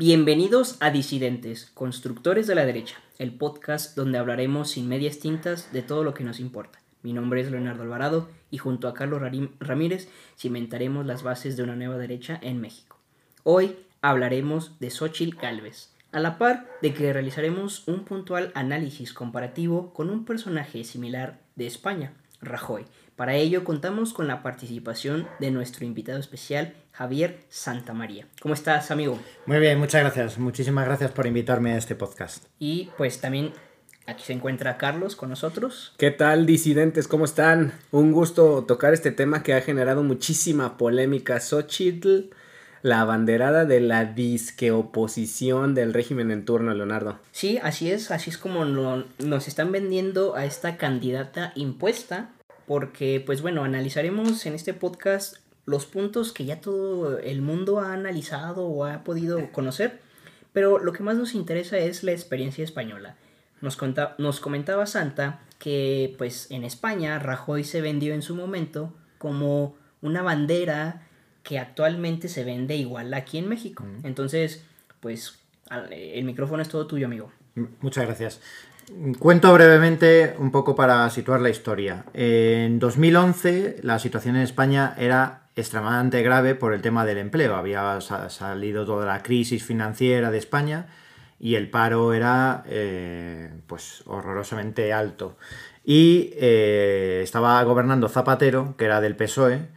Bienvenidos a Disidentes, Constructores de la Derecha, el podcast donde hablaremos sin medias tintas de todo lo que nos importa. Mi nombre es Leonardo Alvarado y junto a Carlos Ramírez cimentaremos las bases de una nueva derecha en México. Hoy hablaremos de Xochitl Galvez, a la par de que realizaremos un puntual análisis comparativo con un personaje similar de España, Rajoy. Para ello contamos con la participación de nuestro invitado especial, Javier Santamaría. ¿Cómo estás, amigo? Muy bien, muchas gracias. Muchísimas gracias por invitarme a este podcast. Y pues también aquí se encuentra Carlos con nosotros. ¿Qué tal, disidentes? ¿Cómo están? Un gusto tocar este tema que ha generado muchísima polémica. Xochitl, la abanderada de la disque oposición del régimen en turno, Leonardo. Sí, así es, así es como nos están vendiendo a esta candidata impuesta porque pues bueno, analizaremos en este podcast los puntos que ya todo el mundo ha analizado o ha podido conocer, pero lo que más nos interesa es la experiencia española. Nos, nos comentaba Santa que pues en España Rajoy se vendió en su momento como una bandera que actualmente se vende igual aquí en México. Entonces, pues el micrófono es todo tuyo, amigo. Muchas gracias. Cuento brevemente un poco para situar la historia. En 2011 la situación en España era extremadamente grave por el tema del empleo. Había salido toda la crisis financiera de España y el paro era eh, pues horrorosamente alto. Y eh, estaba gobernando Zapatero, que era del PSOE,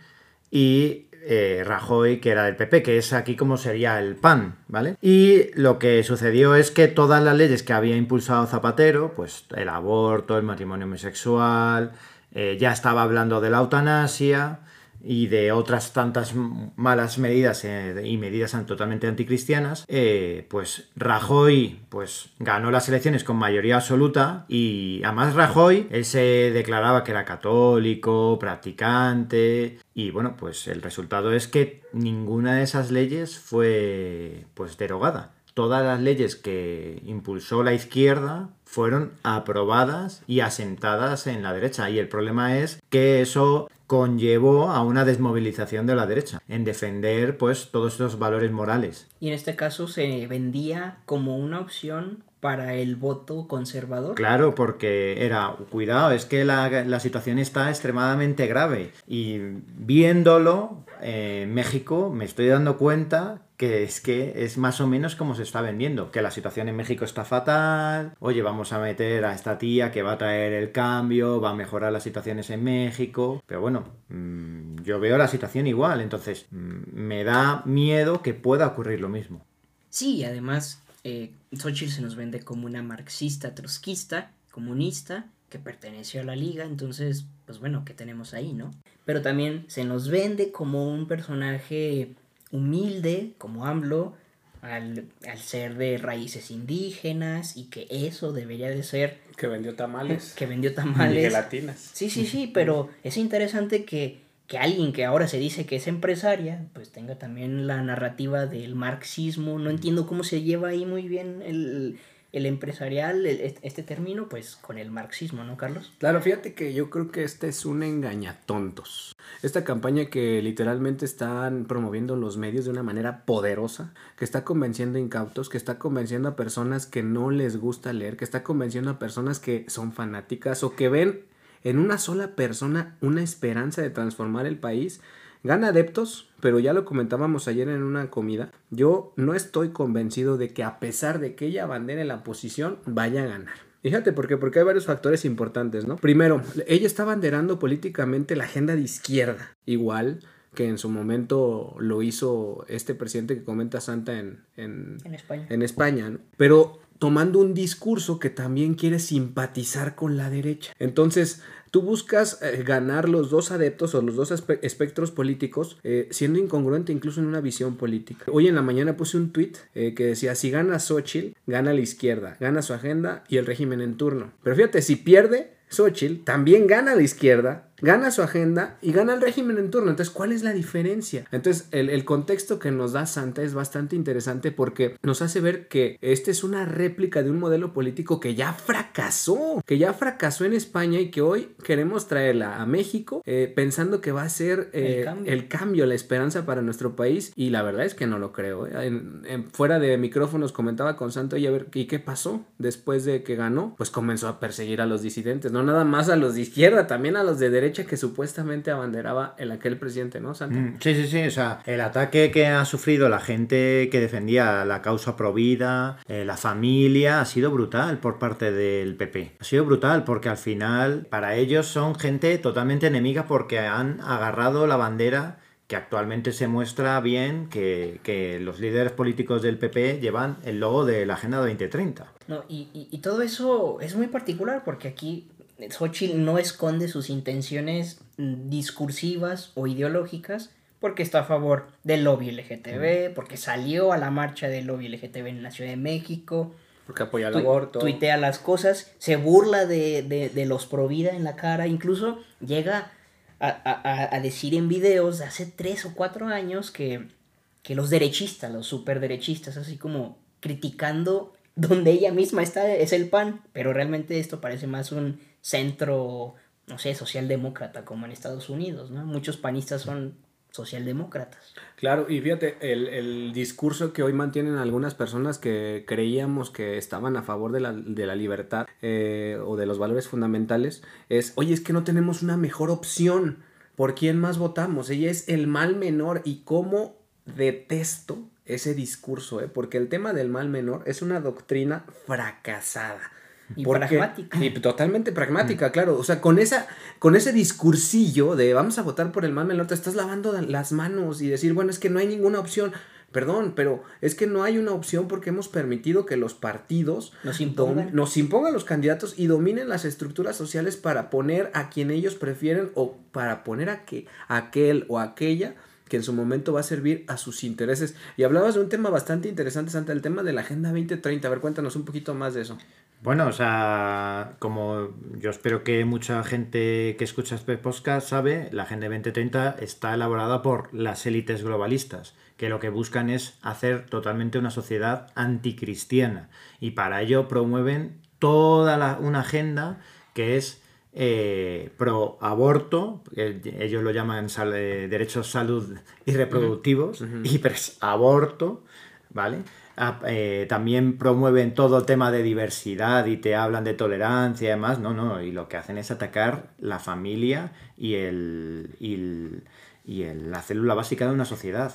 y eh, Rajoy, que era del PP, que es aquí como sería el PAN, ¿vale? Y lo que sucedió es que todas las leyes que había impulsado Zapatero, pues el aborto, el matrimonio homosexual, eh, ya estaba hablando de la eutanasia, y de otras tantas malas medidas eh, y medidas totalmente anticristianas, eh, pues Rajoy pues, ganó las elecciones con mayoría absoluta y además Rajoy, él se declaraba que era católico, practicante y bueno, pues el resultado es que ninguna de esas leyes fue pues derogada todas las leyes que impulsó la izquierda fueron aprobadas y asentadas en la derecha. Y el problema es que eso conllevó a una desmovilización de la derecha en defender pues todos esos valores morales. Y en este caso se vendía como una opción para el voto conservador. Claro, porque era, cuidado, es que la, situación está extremadamente grave. Y viéndolo en México me estoy dando cuenta que es que es más o menos como se está vendiendo, que la situación en México está fatal, oye, vamos a meter a esta tía que va a traer el cambio, va a mejorar las situaciones en México, pero bueno, mm, yo veo la situación igual, entonces mm, me da miedo que pueda ocurrir lo mismo. Sí, además, eh, Xochitl se nos vende como una marxista, trotskista, comunista, que perteneció a la liga, entonces, pues bueno, ¿qué tenemos ahí, no? Pero también se nos vende como un personaje humilde como AMLO al, ser de raíces indígenas y que eso debería de ser... Que vendió tamales. Que vendió tamales. Y gelatinas. Sí, sí, sí, pero es interesante que, que alguien que ahora se dice que es empresaria, pues tenga también la narrativa del marxismo. No entiendo cómo se lleva ahí muy bien el, el empresarial, este término, pues con el marxismo, ¿no, Carlos? Claro, fíjate que yo creo que este es un engañatontos. Esta campaña que literalmente están promoviendo los medios de una manera poderosa, que está convenciendo a incautos, que está convenciendo a personas que no les gusta leer, que está convenciendo a personas que son fanáticas o que ven en una sola persona una esperanza de transformar el país Gana adeptos, pero ya lo comentábamos ayer en una comida. Yo no estoy convencido de que a pesar de que ella abandere la posición, vaya a ganar. Fíjate, ¿por qué? Porque hay varios factores importantes, ¿no? Primero, ella está banderando políticamente la agenda de izquierda, igual que en su momento lo hizo este presidente que comenta Santa en, en, España. En España ¿no? Pero tomando un discurso que también quiere simpatizar con la derecha. Entonces, Tú buscas eh, ganar los dos adeptos o los dos espectros políticos eh, siendo incongruente incluso en una visión política. Hoy en la mañana puse un tweet eh, que decía, si gana Xochitl, gana la izquierda, gana su agenda y el régimen en turno. Pero fíjate, si pierde Xochitl, también gana la izquierda gana su agenda y gana el régimen en turno. Entonces, ¿cuál es la diferencia? Entonces, el, el contexto que nos da Santa es bastante interesante porque nos hace ver que este es una réplica de un modelo político que ya fracasó, que ya fracasó en España y que hoy queremos traerla a México eh, pensando que va a ser eh, el, cambio. la esperanza para nuestro país y la verdad es que no lo creo. ¿eh? fuera de micrófonos comentaba con Santo y a ver, ¿y qué pasó después de que ganó? Pues comenzó a perseguir a los disidentes, no nada más a los de izquierda, también a los de derecha que supuestamente abanderaba el aquel presidente, ¿no, Santo? Mm, sí, sí, sí, o sea, el ataque que ha sufrido la gente que defendía la causa provida, la familia, ha sido brutal por parte del PP. Ha sido brutal porque al final para ellos son gente totalmente enemiga porque han agarrado la bandera que actualmente se muestra bien que, los líderes políticos del PP llevan el logo de la Agenda 2030. No, y, y, todo eso es muy particular porque aquí Xochitl no esconde sus intenciones discursivas o ideológicas porque está a favor del lobby LGTB, porque salió a la marcha del lobby LGTB en la Ciudad de México, porque apoya el aborto. Tuitea las cosas, se burla de, de, de los pro vida en la cara, incluso llega a, a, a, decir en videos de hace tres o cuatro años que, que los derechistas, los superderechistas, así como criticando donde ella misma está, es el PAN, pero realmente esto parece más un centro, no sé, socialdemócrata como en Estados Unidos, ¿no? Muchos panistas son socialdemócratas. Claro, y fíjate, el, discurso que hoy mantienen algunas personas que creíamos que estaban a favor de la, de la libertad eh, o de los valores fundamentales es, oye, es que no tenemos una mejor opción. ¿Por quién más votamos? Ella es el mal menor y cómo detesto ese discurso, ¿eh? porque el tema del mal menor es una doctrina fracasada y pragmática. Y totalmente pragmática, mm. claro. O sea, con, esa, con ese discursillo de vamos a votar por el mal menor, te estás lavando las manos y decir, bueno, es que no hay ninguna opción. Perdón, pero es que no hay una opción porque hemos permitido que los partidos nos impongan. nos impongan los candidatos y dominen las estructuras sociales para poner a quien ellos prefieren o para poner a que aquel o aquella que en su momento va a servir a sus intereses. Y hablabas de un tema bastante interesante, Santa, el tema de la Agenda 2030. A ver, cuéntanos un poquito más de eso. Bueno, o sea, como yo espero que mucha gente que escucha este podcast sabe, la Agenda 2030 está elaborada por las élites globalistas, que lo que buscan es hacer totalmente una sociedad anticristiana. Y para ello promueven toda una agenda que es eh, pro aborto, ellos lo llaman eh, derechos salud y reproductivos, y aborto, ¿vale? Eh, también promueven todo el tema de diversidad y te hablan de tolerancia y demás. No, no, y lo que hacen es atacar la familia y, el, y, la célula básica de una sociedad.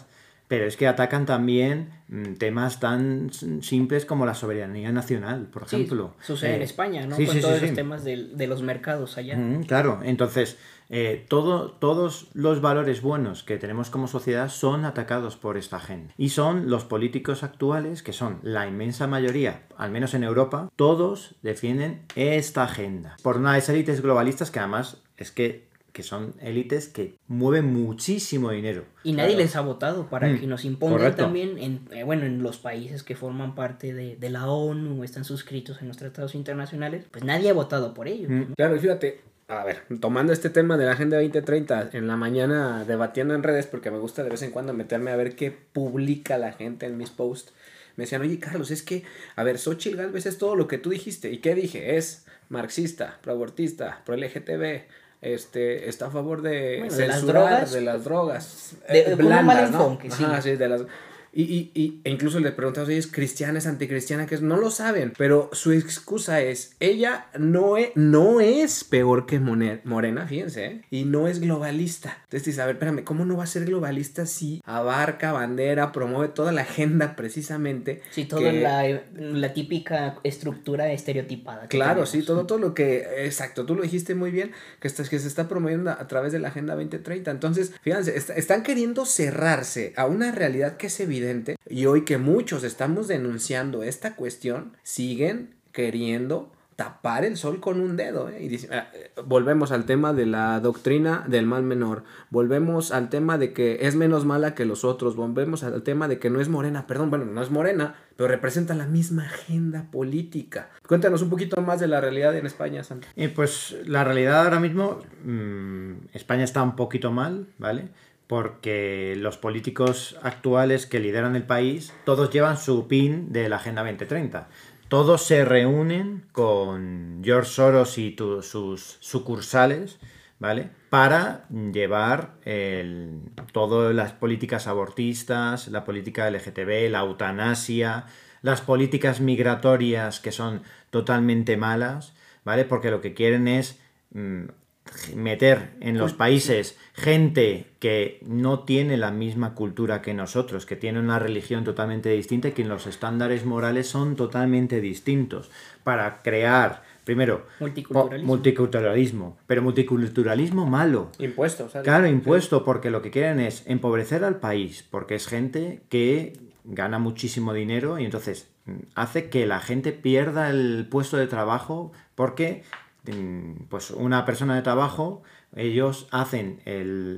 Pero es que atacan también mm, temas tan simples como la soberanía nacional, por ejemplo. sucede en eh, España, ¿no? Con todos los temas de, de, los mercados allá. claro, entonces eh, todo, todos los valores buenos que tenemos como sociedad son atacados por esta gente. Y son los políticos actuales, que son la inmensa mayoría, al menos en Europa, todos defienden esta agenda. Por una de esas élites globalistas que además es que que son élites que mueven muchísimo dinero. Y nadie les ha votado para mm, que nos impongan también, en, eh, bueno, en los países que forman parte de, la ONU o están suscritos en los tratados internacionales, pues nadie ha votado por ello. Mm. Claro, fíjate, a ver, tomando este tema de la Agenda 2030, en la mañana debatiendo en redes, porque me gusta de vez en cuando meterme a ver qué publica la gente en mis posts, me decían, oye Carlos, es que, a ver, Xochitl Galvez es todo lo que tú dijiste. ¿Y qué dije? Es marxista, pro-abortista, pro-LGTB, este, está a favor de, de las drogas. De las drogas. De, eh, blandas, ¿no? sí. sí, de las y, y, y e incluso le preguntamos, ¿ella es cristiana, es anticristiana? Que es? No lo saben, pero su excusa es, ella no es, no es peor que Morena, fíjense, ¿eh? y no es globalista. Entonces dice, a ver, espérame, ¿cómo no va a ser globalista si abarca bandera, promueve toda la agenda precisamente? Sí, toda la, la, típica estructura estereotipada. Claro, sí, todo, todo lo que, exacto, tú lo dijiste muy bien, que, está, que se está promoviendo a, través de la Agenda 2030. Entonces, fíjense, están queriendo cerrarse a una realidad que es evidente y hoy que muchos estamos denunciando esta cuestión, siguen queriendo tapar el sol con un dedo. ¿eh? Y ah, eh, volvemos al tema de la doctrina del mal menor, volvemos al tema de que es menos mala que los otros, volvemos al tema de que no es morena, perdón, bueno, no es morena, pero representa la misma agenda política. Cuéntanos un poquito más de la realidad en España, Santa. Eh, pues la realidad ahora mismo, mmm, España está un poquito mal, ¿vale? Porque los políticos actuales que lideran el país, todos llevan su pin de la Agenda 2030 todos se reúnen con George Soros y sus sucursales, ¿vale? Para llevar todas las políticas abortistas, la política LGTB, la eutanasia, las políticas migratorias que son totalmente malas, ¿vale? Porque lo que quieren es mm, meter en los países gente que no tiene la misma cultura que nosotros, que tiene una religión totalmente distinta y que los estándares morales son totalmente distintos, para crear, primero, multiculturalismo, multiculturalismo pero multiculturalismo malo. Claro, impuesto, porque lo que quieren es empobrecer al país, porque es gente que gana muchísimo dinero y entonces mm, hace que la gente pierda el puesto de trabajo porque pues una persona de trabajo, ellos hacen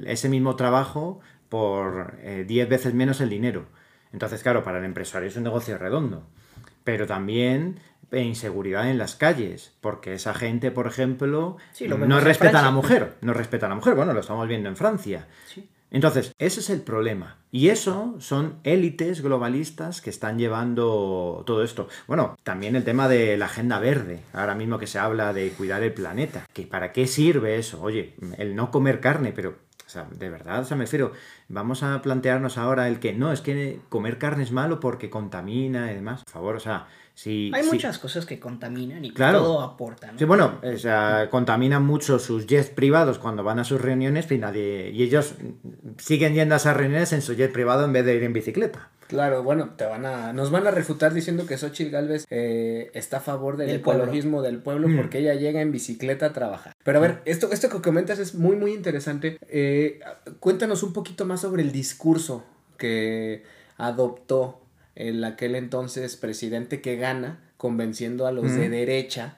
ese mismo trabajo por 10 eh, veces menos el dinero. Entonces, claro, para el empresario es un negocio redondo. Pero también inseguridad en las calles, porque esa gente, por ejemplo, no respeta a la mujer, no respeta a la mujer. Bueno, lo estamos viendo en Francia. Sí. Entonces, ese es el problema. Y eso son élites globalistas que están llevando todo esto. Bueno, también el tema de la agenda verde, ahora mismo que se habla de cuidar el planeta. ¿Que ¿Para qué sirve eso? Oye, el no comer carne, pero o sea, de verdad, o sea, me refiero, vamos a plantearnos ahora el que no, es que comer carne es malo porque contamina y demás. Por favor, o sea, hay muchas cosas que contaminan y todo aportan. Sí, bueno, o sea, contaminan mucho sus jets privados cuando van a sus reuniones y, nadie, y ellos siguen yendo a esas reuniones en su jet privado en vez de ir en bicicleta. Claro, bueno, te van a, nos van a refutar diciendo que Xochitl Galvez eh, está a favor del ecologismo del pueblo mm. porque ella llega en bicicleta a trabajar. Pero a ver, esto, esto que comentas es muy, muy interesante. Eh, cuéntanos un poquito más sobre el discurso que adoptó el aquel entonces presidente que gana, convenciendo a los de derecha,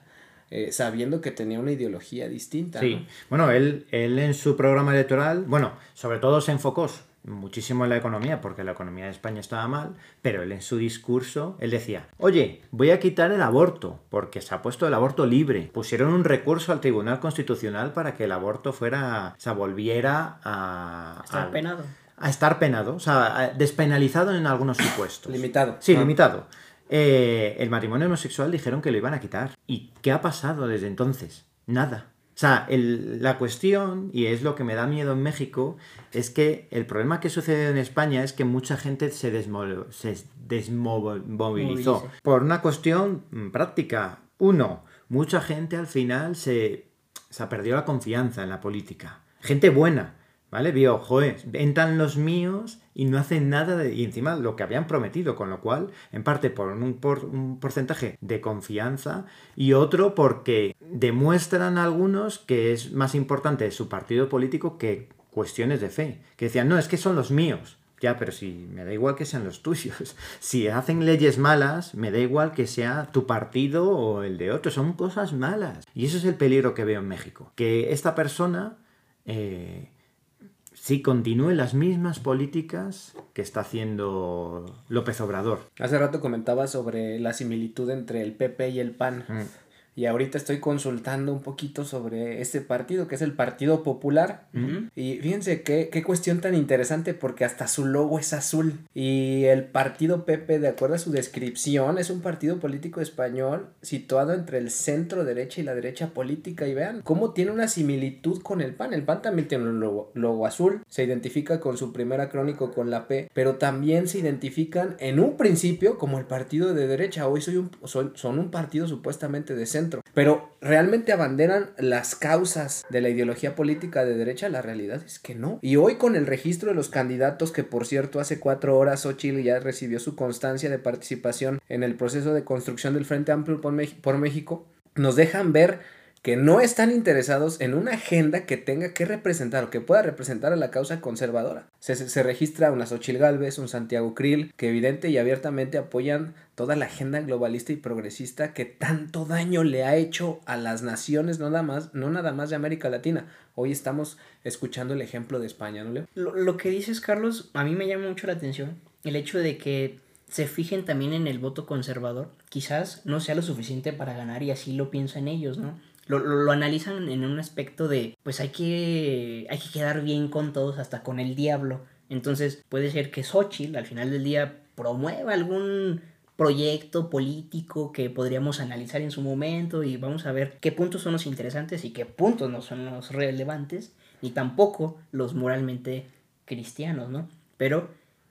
eh, sabiendo que tenía una ideología distinta. Sí, bueno, él, él en su programa electoral, bueno, sobre todo se enfocó muchísimo en la economía, porque la economía de España estaba mal, pero él en su discurso, él decía, oye, voy a quitar el aborto, porque se ha puesto el aborto libre. Pusieron un recurso al Tribunal Constitucional para que el aborto fuera, se volviera a... Estar penado a estar penado, o sea, despenalizado en algunos supuestos. limitado. Sí, ah. limitado. Eh, el matrimonio homosexual dijeron que lo iban a quitar. ¿Y qué ha pasado desde entonces? Nada. O sea, la cuestión, y es lo que me da miedo en México, es que el problema que sucede en España es que mucha gente se, se desmovilizó. Por una cuestión mm, práctica. Uno, mucha gente al final se, se perdió la confianza en la política. Gente buena, ¿Vale? Vio, joder, entran los míos y no hacen nada de, y encima lo que habían prometido, con lo cual, en parte por un, por un porcentaje de confianza y otro porque demuestran algunos que es más importante su partido político que cuestiones de fe. Que decían, no, es que son los míos. Ya, pero si me da igual que sean los tuyos. Si hacen leyes malas, me da igual que sea tu partido o el de otro. Son cosas malas. Y eso es el peligro que veo en México. Que esta persona eh, si continúe las mismas políticas que está haciendo López Obrador. Hace rato comentaba sobre la similitud entre el PP y el PAN. Mm y ahorita estoy consultando un poquito sobre este partido, que es el Partido Popular. Y fíjense qué, qué, cuestión tan interesante, porque hasta su logo es azul. Y el Partido Pepe, de acuerdo a su descripción, es un partido político español situado entre el centro derecha y la derecha política. Y vean cómo tiene una similitud con el PAN. El PAN también tiene un logo, logo azul, se identifica con su primera crónico con la P, pero también se identifican en un principio como el partido de derecha. Hoy soy un, son un partido supuestamente de centro pero realmente abanderan las causas de la ideología política de derecha, la realidad es que no. Y hoy con el registro de los candidatos, que por cierto hace cuatro horas Ochil ya recibió su constancia de participación en el proceso de construcción del Frente Amplio por, México, nos dejan ver que no están interesados en una agenda que tenga que representar o que pueda representar a la causa conservadora. Se, se registra una Xochil Gálvez, un Santiago Krill, que evidente y abiertamente apoyan toda la agenda globalista y progresista que tanto daño le ha hecho a las naciones, no nada más, no nada más de América Latina. Hoy estamos escuchando el ejemplo de España, ¿no? Lo, lo que dices, Carlos, a mí me llama mucho la atención el hecho de que se fijen también en el voto conservador. Quizás no sea lo suficiente para ganar y así lo piensan ellos, ¿no? Lo, lo, lo, analizan en un aspecto de, pues hay que, hay que quedar bien con todos, hasta con el diablo. Entonces puede ser que Xochitl al final del día promueva algún proyecto político que podríamos analizar en su momento y vamos a ver qué puntos son los interesantes y qué puntos no son los relevantes, ni tampoco los moralmente cristianos, ¿no? Pero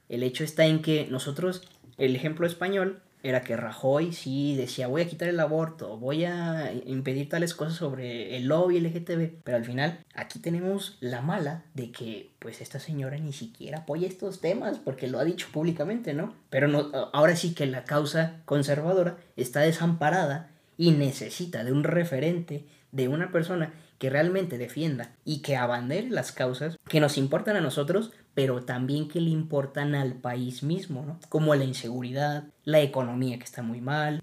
el hecho está en que nosotros, el ejemplo español era que Rajoy sí decía voy a quitar el aborto, voy a impedir tales cosas sobre el lobby LGTB, pero al final aquí tenemos la mala de que pues esta señora ni siquiera apoya estos temas porque lo ha dicho públicamente, ¿no? Pero no, ahora sí que la causa conservadora está desamparada y necesita de un referente, de una persona que realmente defienda y que abandere las causas que nos importan a nosotros, pero también que le importan al país mismo, ¿no? Como la inseguridad, la economía que está muy mal,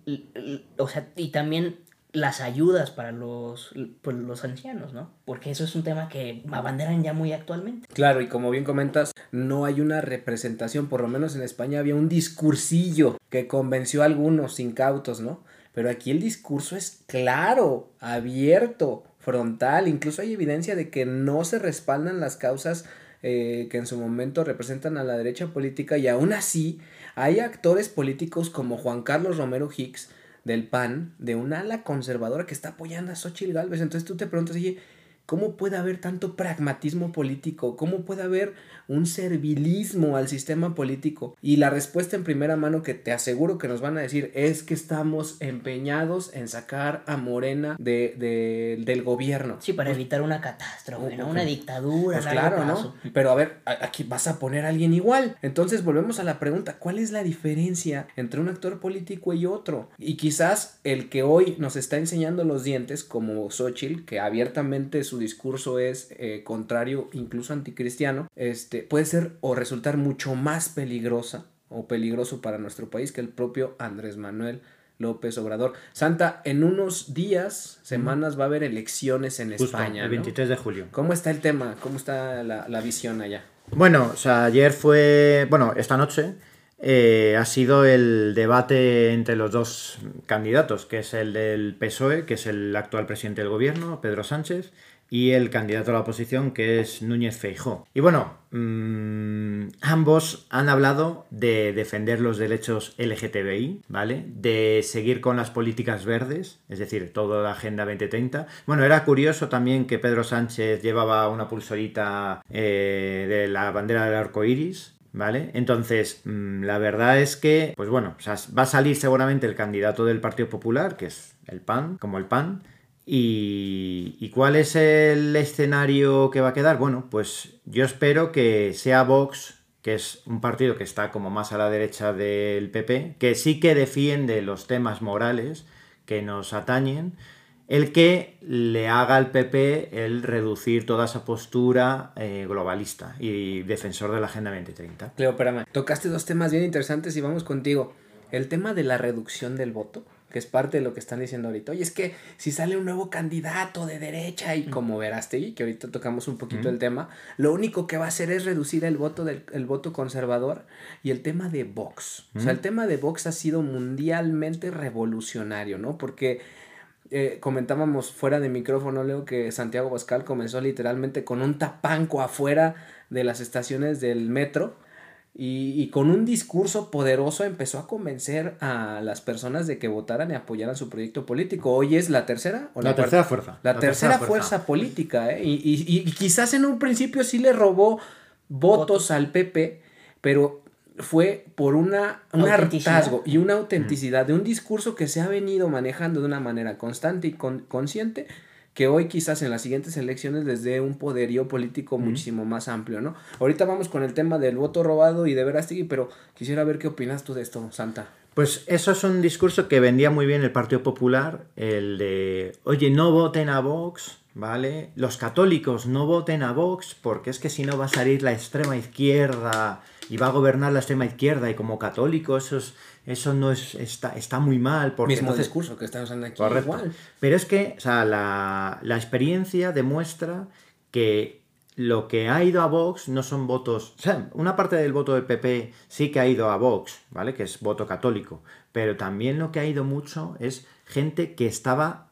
o sea, y también las ayudas para los, pues, los ancianos, ¿no? Porque eso es un tema que abanderan ya muy actualmente. Claro, y como bien comentas, no hay una representación, por lo menos en España había un discursillo que convenció a algunos incautos, ¿no? Pero aquí el discurso es claro, abierto, frontal, incluso hay evidencia de que no se respaldan las causas eh, que en su momento representan a la derecha política y aún así hay actores políticos como Juan Carlos Romero Hicks del PAN, de un ala conservadora que está apoyando a Xochitl Galvez. Entonces tú te preguntas, oye, ¿cómo puede haber tanto pragmatismo político? ¿Cómo puede haber un servilismo al sistema político? Y la respuesta en primera mano que te aseguro que nos van a decir es que estamos empeñados en sacar a Morena de, de del gobierno. Sí, para pues, evitar una catástrofe, ¿no? Una dictadura. Pues claro, plazo. ¿no? Pero a ver, aquí vas a poner a alguien igual. Entonces volvemos a la pregunta, ¿cuál es la diferencia entre un actor político y otro? Y quizás el que hoy nos está enseñando los dientes, como Xochitl, que abiertamente su discurso es eh, contrario, incluso anticristiano, este, puede ser o resultar mucho más peligrosa o peligroso para nuestro país que el propio Andrés Manuel López Obrador. Santa, en unos días, semanas va a haber elecciones en Justo, España. El 23 ¿no? de julio. ¿Cómo está el tema? ¿Cómo está la, la visión allá? Bueno, o sea, ayer fue, bueno, esta noche eh, ha sido el debate entre los dos candidatos, que es el del PSOE, que es el actual presidente del gobierno, Pedro Sánchez, y el candidato a la oposición, que es Núñez Feijó. Y bueno, mmm, ambos han hablado de defender los derechos LGTBI, ¿vale? De seguir con las políticas verdes, es decir, toda la Agenda 2030. Bueno, era curioso también que Pedro Sánchez llevaba una pulserita eh, de la bandera del arco iris, ¿Vale? Entonces, mmm, la verdad es que, pues bueno, va a salir seguramente el candidato del Partido Popular, que es el PAN, como el PAN, ¿Y, ¿Y, cuál es el escenario que va a quedar? Bueno, pues yo espero que sea Vox, que es un partido que está como más a la derecha del PP, que sí que defiende los temas morales que nos atañen, el que le haga al PP el reducir toda esa postura eh, globalista y defensor de la Agenda 2030. Cleo, espérame. Tocaste dos temas bien interesantes y vamos contigo. El tema de la reducción del voto que es parte de lo que están diciendo ahorita. Oye, es que si sale un nuevo candidato de derecha y como verás, que ahorita tocamos un poquito mm. el tema, lo único que va a hacer es reducir el voto del el voto conservador y el tema de Vox. Mm. O sea, el tema de Vox ha sido mundialmente revolucionario, ¿no? Porque eh, comentábamos fuera de micrófono, Leo, que Santiago Pascal comenzó literalmente con un tapanco afuera de las estaciones del metro y, y, con un discurso poderoso empezó a convencer a las personas de que votaran y apoyaran su proyecto político. Hoy es la tercera o la, la tercera fuerza. La, la tercera, tercera fuerza. fuerza. política. ¿eh? Y, y, y, quizás en un principio sí le robó votos, votos. al PP, pero fue por una, un hartazgo y una autenticidad mm. de un discurso que se ha venido manejando de una manera constante y con, consciente que hoy quizás en las siguientes elecciones les dé un poderío político muchísimo más amplio, ¿no? Ahorita vamos con el tema del voto robado y de Verástegui, pero quisiera ver qué opinas tú de esto, Santa. Pues eso es un discurso que vendía muy bien el Partido Popular, el de, oye, no voten a Vox, ¿vale? Los católicos no voten a Vox porque es que si no va a salir la extrema izquierda y va a gobernar la extrema izquierda y como católico eso, eso no es, está, está muy mal. Porque Mismo discurso que estamos usando aquí. Igual. Pero es que o sea, la, la experiencia demuestra que lo que ha ido a Vox no son votos. O sea, una parte del voto del PP sí que ha ido a Vox, ¿vale? Que es voto católico. Pero también lo que ha ido mucho es gente que estaba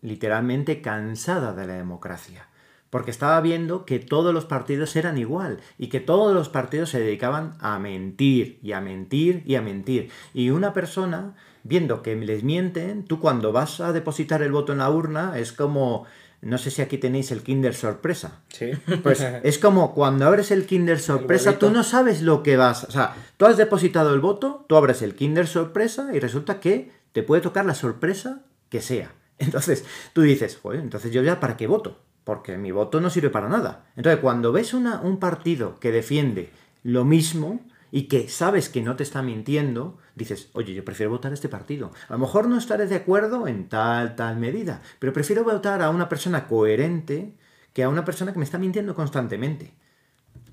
literalmente cansada de la democracia. Porque estaba viendo que todos los partidos eran igual y que todos los partidos se dedicaban a mentir y a mentir y a mentir. Y una persona, viendo que les mienten, tú cuando vas a depositar el voto en la urna es como no sé si aquí tenéis el Kinder sorpresa. Sí. Pues es como cuando abres el Kinder sorpresa, tú no sabes lo que vas. O sea, tú has depositado el voto, tú abres el Kinder sorpresa y resulta que te puede tocar la sorpresa que sea. Entonces, tú dices, joder, entonces yo ya para qué voto, porque mi voto no sirve para nada. Entonces, cuando ves una, un partido que defiende lo mismo, y que sabes que no te está mintiendo, dices, oye, yo prefiero votar a este partido. A lo mejor no estaré de acuerdo en tal, tal medida, pero prefiero votar a una persona coherente que a una persona que me está mintiendo constantemente.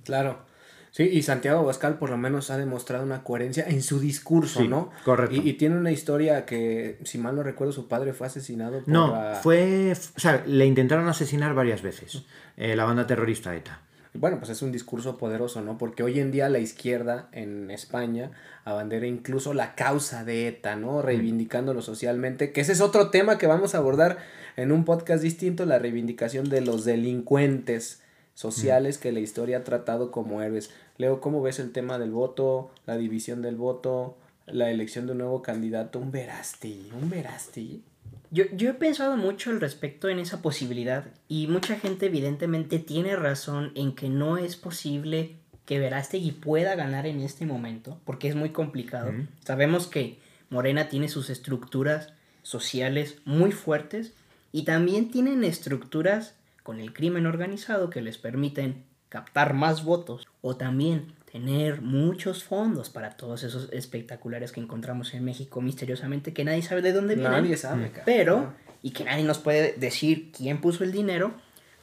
Claro. Sí, y Santiago Abascal por lo menos ha demostrado una coherencia en su discurso, ¿no? Correcto. Y, tiene una historia que, si mal no recuerdo, su padre fue asesinado por No, fue... O sea, le intentaron asesinar varias veces, eh, la banda terrorista ETA. Bueno, pues es un discurso poderoso, ¿no? Porque hoy en día la izquierda en España abandera incluso la causa de ETA, ¿no? Reivindicándolo socialmente, que ese es otro tema que vamos a abordar en un podcast distinto, la reivindicación de los delincuentes sociales que la historia ha tratado como héroes. Leo, ¿cómo ves el tema del voto, la división del voto, la elección de un nuevo candidato? Un Verasti, un Verasti. Yo, yo he pensado mucho al respecto en esa posibilidad y mucha gente evidentemente tiene razón en que no es posible que Verástegui pueda ganar en este momento porque es muy complicado. Sabemos que Morena tiene sus estructuras sociales muy fuertes y también tienen estructuras con el crimen organizado que les permiten captar más votos o también tener muchos fondos para todos esos espectaculares que encontramos en México misteriosamente que nadie sabe de dónde vienen. Nadie sabe. Pero, y que nadie nos puede decir quién puso el dinero,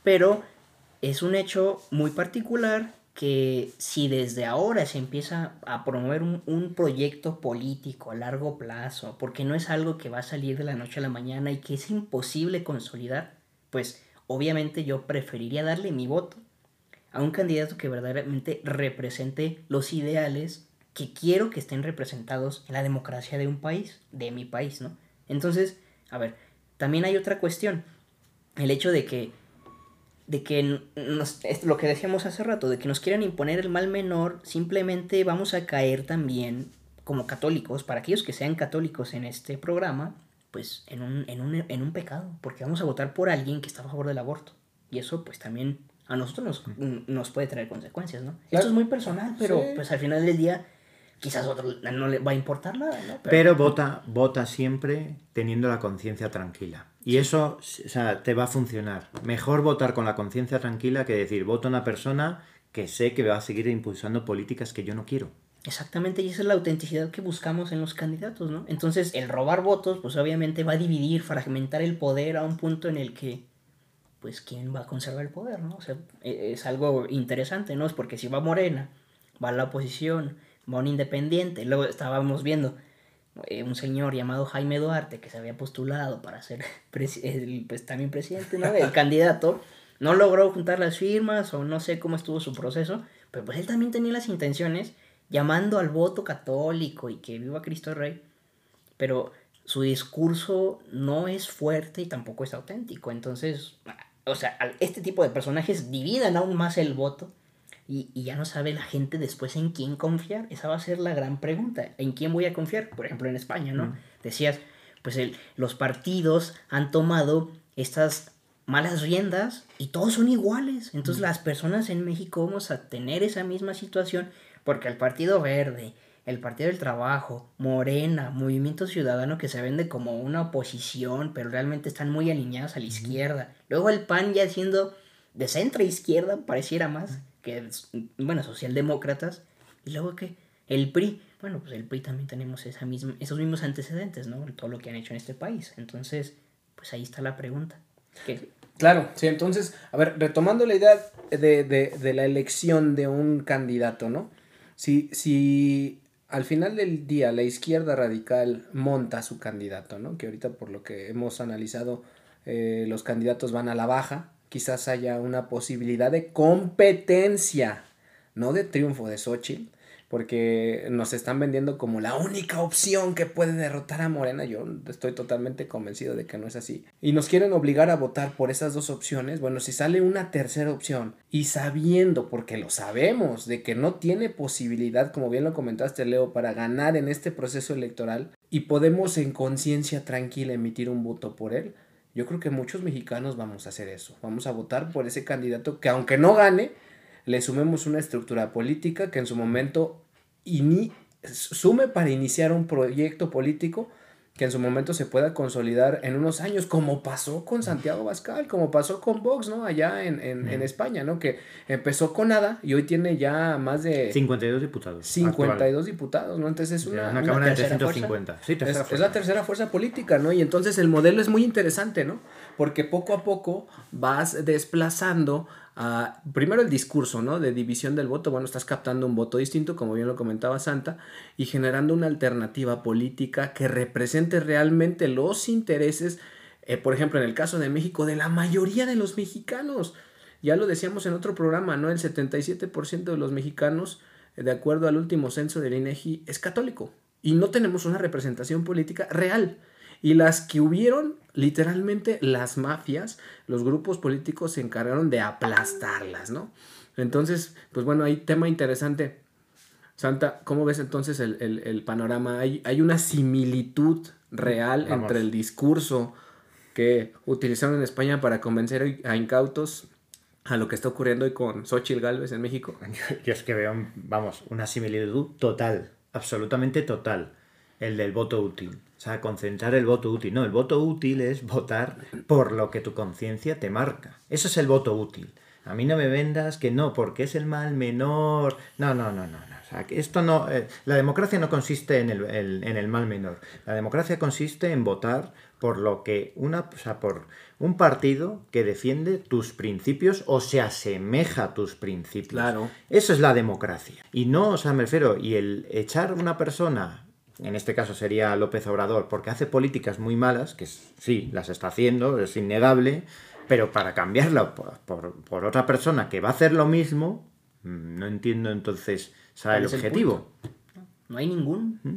pero es un hecho muy particular que si desde ahora se empieza a promover un, un, proyecto político a largo plazo, porque no es algo que va a salir de la noche a la mañana y que es imposible consolidar, pues obviamente yo preferiría darle mi voto a un candidato que verdaderamente represente los ideales que quiero que estén representados en la democracia de un país, de mi país, ¿no? Entonces, a ver, también hay otra cuestión, el hecho de que de que nos, lo que decíamos hace rato, de que nos quieran imponer el mal menor, simplemente vamos a caer también como católicos, para aquellos que sean católicos en este programa, pues en un, en un, en un pecado, porque vamos a votar por alguien que está a favor del aborto. Y eso pues también a nosotros nos, puede traer consecuencias, ¿no? Esto es muy personal, pero pues al final del día quizás a otro no le va a importar nada, ¿no? Pero, vota, vota siempre teniendo la conciencia tranquila. Y eso, o sea, te va a funcionar. Mejor votar con la conciencia tranquila que decir, voto a una persona que sé que va a seguir impulsando políticas que yo no quiero. Exactamente, y esa es la autenticidad que buscamos en los candidatos, ¿no? Entonces, el robar votos, pues obviamente va a dividir, fragmentar el poder a un punto en el que pues quién va a conservar el poder, ¿no? O sea, e, es algo interesante, ¿no? Es porque si va Morena, va la oposición, va un independiente, luego estábamos viendo eh, un señor llamado Jaime Duarte que se había postulado para ser el, pues, también presidente, ¿no? El candidato, no logró juntar las firmas o no sé cómo estuvo su proceso, pero pues él también tenía las intenciones llamando al voto católico y que viva Cristo Rey, pero su discurso no es fuerte y tampoco es auténtico, entonces o sea, este tipo de personajes dividan aún más el voto y, ya no sabe la gente después en quién confiar. Esa va a ser la gran pregunta. ¿En quién voy a confiar? Por ejemplo, en España, ¿no? Decías, pues el, los partidos han tomado estas malas riendas y todos son iguales. Entonces las personas en México vamos a tener esa misma situación porque el Partido Verde, el Partido del Trabajo, Morena, Movimiento Ciudadano que se vende como una oposición, pero realmente están muy alineados a la izquierda. Luego el PAN ya siendo de centro izquierda, pareciera más, que, bueno, socialdemócratas. Y luego que el PRI, bueno, pues el PRI también tenemos esa misma, esos mismos antecedentes, ¿no? Todo lo que han hecho en este país. Entonces, pues ahí está la pregunta. Claro, sí, entonces, a ver, retomando la idea de, de, de la elección de un candidato, ¿no? Si, si al final del día la izquierda radical monta su candidato, ¿no? Que ahorita por lo que hemos analizado eh, los candidatos van a la baja, quizás haya una posibilidad de competencia, no de triunfo de Xochitl, porque nos están vendiendo como la única opción que puede derrotar a Morena. Yo estoy totalmente convencido de que no es así. Y nos quieren obligar a votar por esas dos opciones. Bueno, si sale una tercera opción y sabiendo, porque lo sabemos, de que no tiene posibilidad, como bien lo comentaste Leo, para ganar en este proceso electoral y podemos en conciencia tranquila emitir un voto por él, yo creo que muchos mexicanos vamos a hacer eso. Vamos a votar por ese candidato que aunque no gane, le sumemos una estructura política que en su momento sume para iniciar un proyecto político que en su momento se pueda consolidar en unos años, como pasó con Santiago Bascal, como pasó con Vox, ¿no? Allá en, en, España, ¿no? Que empezó con nada y hoy tiene ya más de... 52 diputados. 52 diputados, ¿no? Entonces es una... una, cámara de 350. Sí, es, es, la tercera fuerza política, ¿no? Y entonces el modelo es muy interesante, ¿no? Porque poco a poco vas desplazando primero el discurso, ¿no? De división del voto, bueno, estás captando un voto distinto, como bien lo comentaba Santa, y generando una alternativa política que represente realmente los intereses, eh, por ejemplo, en el caso de México, de la mayoría de los mexicanos. Ya lo decíamos en otro programa, ¿no? El 77% de los mexicanos, eh, de acuerdo al último censo del INEGI, es católico. Y no tenemos una representación política real. Y las que hubieron, literalmente las mafias, los grupos políticos se encargaron de aplastarlas, ¿no? Entonces, pues bueno, hay tema interesante. Santa, ¿cómo ves entonces el, panorama? ¿Hay, ¿Hay, una similitud real entre el discurso que utilizaron en España para convencer a incautos a lo que está ocurriendo hoy con Xochitl Galvez en México? Yo es que veo, vamos, una similitud total, absolutamente total, el del voto útil. O sea, concentrar el voto útil. No, el voto útil es votar por lo que tu conciencia te marca. Eso es el voto útil. A mí no me vendas que no, porque es el mal menor. No, no, no, no. O sea, que esto no. Eh, la democracia no consiste en el, en el mal menor. La democracia consiste en votar por lo que una. O sea, por un partido que defiende tus principios o se asemeja a tus principios. Claro. Eso es la democracia. Y no, o sea, me refiero, y el echar una persona en este caso sería López Obrador, porque hace políticas muy malas, que sí, las está haciendo, es innegable, pero para cambiarla por, otra persona que va a hacer lo mismo, mm, no entiendo entonces el objetivo. no hay ningún. ¿Mm?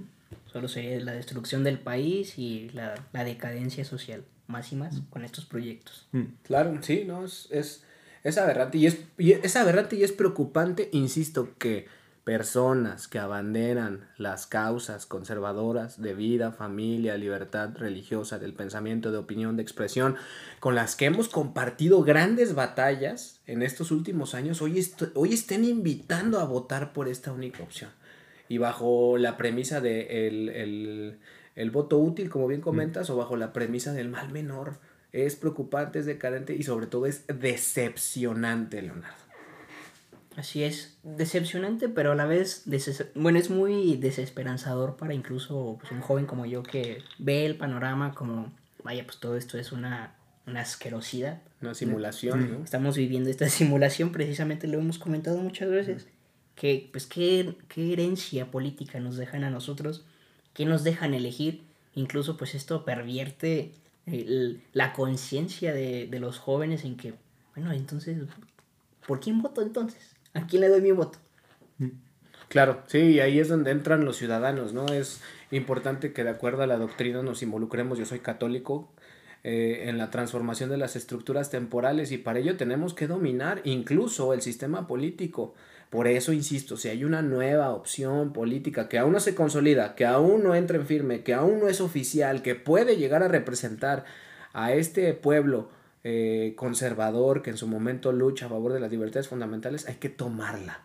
Solo sería la destrucción del país y la, decadencia social, más y más, mm. con estos proyectos. Claro, sí, no, es, es, es aberrante y es, y es aberrante y es preocupante, insisto, que personas que abanderan las causas conservadoras de vida, familia, libertad religiosa, del pensamiento, de opinión, de expresión, con las que hemos compartido grandes batallas en estos últimos años, hoy, hoy estén invitando a votar por esta única opción. Y bajo la premisa de el, el voto útil, como bien comentas, o bajo la premisa del mal menor, es preocupante, es decadente y sobre todo es decepcionante, Leonardo. Así es, decepcionante, pero a la vez, bueno, es muy desesperanzador para incluso pues, un joven como yo que ve el panorama como, vaya, pues todo esto es una, una asquerosidad. Una simulación, ¿no? Estamos viviendo esta simulación, precisamente lo hemos comentado muchas veces, que pues qué, qué herencia política nos dejan a nosotros, qué nos dejan elegir, incluso pues esto pervierte la conciencia de, de los jóvenes en que, bueno, entonces, ¿por quién voto entonces? ¿A quién le doy mi voto? Claro, sí, y ahí es donde entran los ciudadanos, ¿no? Es importante que de acuerdo a la doctrina nos involucremos, yo soy católico, eh, en la transformación de las estructuras temporales y para ello tenemos que dominar incluso el sistema político. Por eso insisto, si hay una nueva opción política que aún no se consolida, que aún no entra en firme, que aún no es oficial, que puede llegar a representar a este pueblo, eh, conservador que en su momento lucha a favor de las libertades fundamentales, hay que tomarla.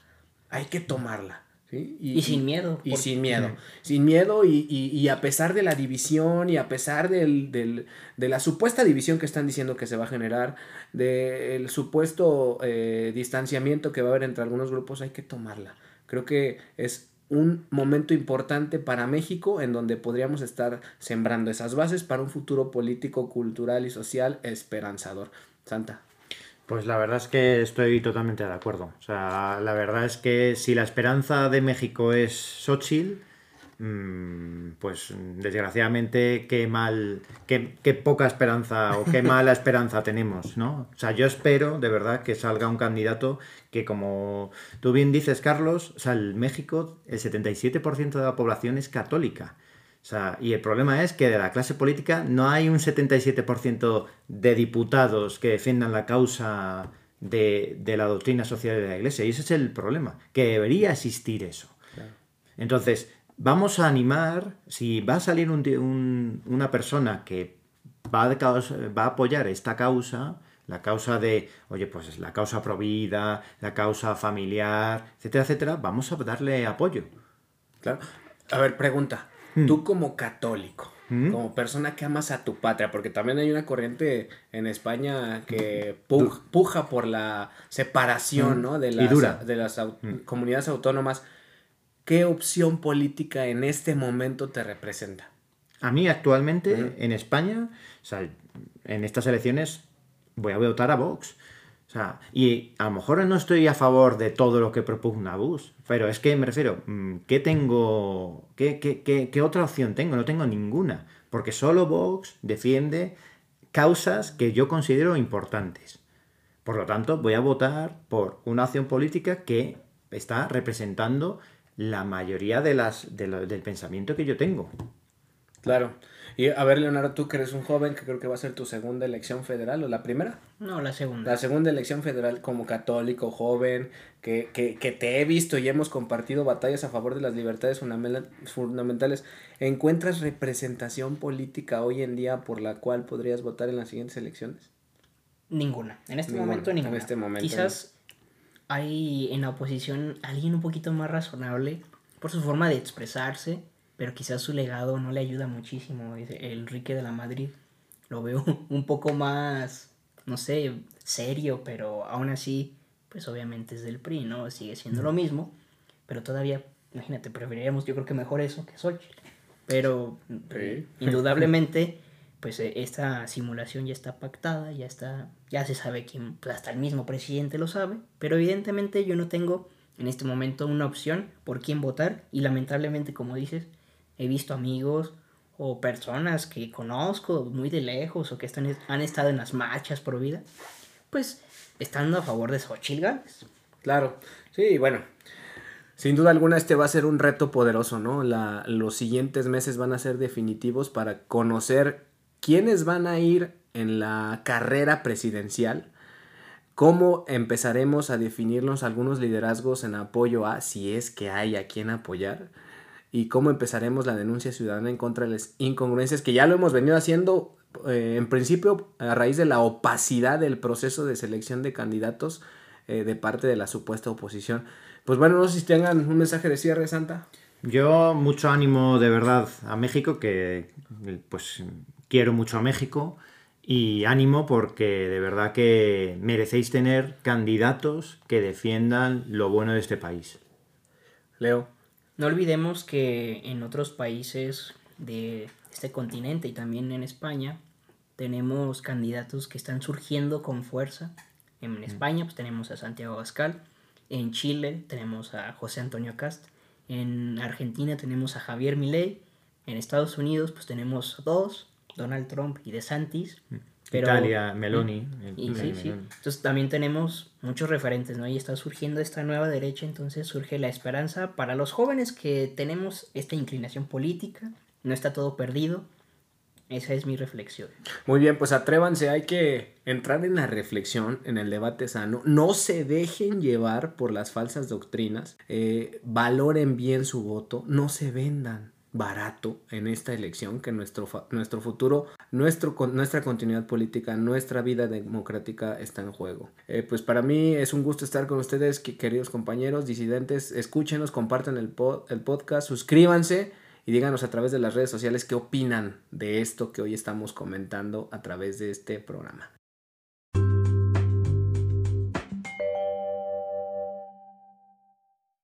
Hay que tomarla. Y, sin miedo. Y sin miedo. Sin miedo y, a pesar de la división y a pesar del, de la supuesta división que están diciendo que se va a generar, del supuesto eh, distanciamiento que va a haber entre algunos grupos, hay que tomarla. Creo que es un momento importante para México en donde podríamos estar sembrando esas bases para un futuro político, cultural y social esperanzador. Santa. Pues la verdad es que estoy totalmente de acuerdo. O sea, la verdad es que si la esperanza de México es Xochitl, pues desgraciadamente qué mal, qué, qué, poca esperanza o qué mala esperanza tenemos, ¿no? O sea, yo espero de verdad que salga un candidato que como tú bien dices, Carlos, o sea, el México, el 77% de la población es católica y el problema es que de la clase política no hay un 77% de diputados que defiendan la causa de, la doctrina social de la Iglesia. Y ese es el problema, que debería existir eso. Entonces, vamos a animar, si va a salir una persona que va a, va a apoyar esta causa, la causa de, oye, pues la causa provida, la causa familiar, etcétera, etcétera, vamos a darle apoyo. Claro. A ver, pregunta. Mm. Tú como católico, mm. como persona que amas a tu patria, porque también hay una corriente en España que puja por la separación mm. de las, de las comunidades autónomas, ¿qué opción política en este momento te representa? A mí actualmente en España, o sea, en estas elecciones voy a votar a Vox. O sea, y a lo mejor no estoy a favor de todo lo que propugna Bush, pero es que me refiero, mm, ¿qué tengo? ¿Qué, qué, otra opción tengo? No tengo ninguna, porque solo Vox defiende causas que yo considero importantes. Por lo tanto, voy a votar por una opción política que está representando la mayoría de las, del pensamiento que yo tengo. Claro. Y a ver, Leonardo, tú que eres un joven, que creo que va a ser tu segunda elección federal, ¿o la primera? No, la segunda. La segunda elección federal como católico, joven, que, que, que te he visto y hemos compartido batallas a favor de las libertades fundamentales. ¿Encuentras representación política hoy en día por la cual podrías votar en las siguientes elecciones? Ninguna. En este momento, ninguna. En este momento. Quizás hay en la oposición alguien un poquito más razonable por su forma de expresarse pero quizás su legado no le ayuda muchísimo. El Enrique de la Madrid lo veo un poco más, no sé, serio, pero aún así, pues obviamente es del PRI, ¿no? Sigue siendo lo mismo, pero todavía, imagínate, preferiríamos yo creo que mejor eso que Xochitl. Pero indudablemente, pues eh, esta simulación ya está pactada, ya está, ya se sabe quién, pues hasta el mismo presidente lo sabe, pero evidentemente yo no tengo en este momento una opción por quién votar y lamentablemente, como dices, he visto amigos o personas que conozco muy de lejos o que están, han estado en las marchas por vida, pues estando a favor de Xochitl Gálvez. Claro, sí, bueno, sin duda alguna este va a ser un reto poderoso, ¿no? La, los siguientes meses van a ser definitivos para conocer quiénes van a ir en la carrera presidencial, cómo empezaremos a definirnos algunos liderazgos en apoyo a si es que hay a quien apoyar y cómo empezaremos la denuncia ciudadana en contra de las incongruencias que ya lo hemos venido haciendo eh, en principio a raíz de la opacidad del proceso de selección de candidatos eh, de parte de la supuesta oposición. Pues bueno, no sé si tengan un mensaje de cierre, Santa. Yo mucho ánimo de verdad a México, que pues quiero mucho a México y ánimo porque de verdad que merecéis tener candidatos que defiendan lo bueno de este país. Leo. No olvidemos que en otros países de este continente y también en España tenemos candidatos que están surgiendo con fuerza. En España pues, tenemos a Santiago Abascal, en Chile tenemos a José Antonio Cast, en Argentina tenemos a Javier Milei, en Estados Unidos pues tenemos dos, Donald Trump y DeSantis. Italia, Meloni. Y, sí, sí. Entonces también tenemos muchos referentes, ¿no? Y está surgiendo esta nueva derecha, entonces surge la esperanza para los jóvenes que tenemos esta inclinación política, no está todo perdido. Esa es mi reflexión. Muy bien, pues atrévanse, hay que entrar en la reflexión, en el debate sano. No se dejen llevar por las falsas doctrinas, eh, valoren bien su voto, no se vendan barato en esta elección, que nuestro, nuestro futuro, nuestro, nuestra continuidad política, nuestra vida democrática está en juego. Eh, pues para mí es un gusto estar con ustedes, queridos compañeros, disidentes. Escúchenos, compartan el, el podcast, suscríbanse y díganos a través de las redes sociales qué opinan de esto que hoy estamos comentando a través de este programa.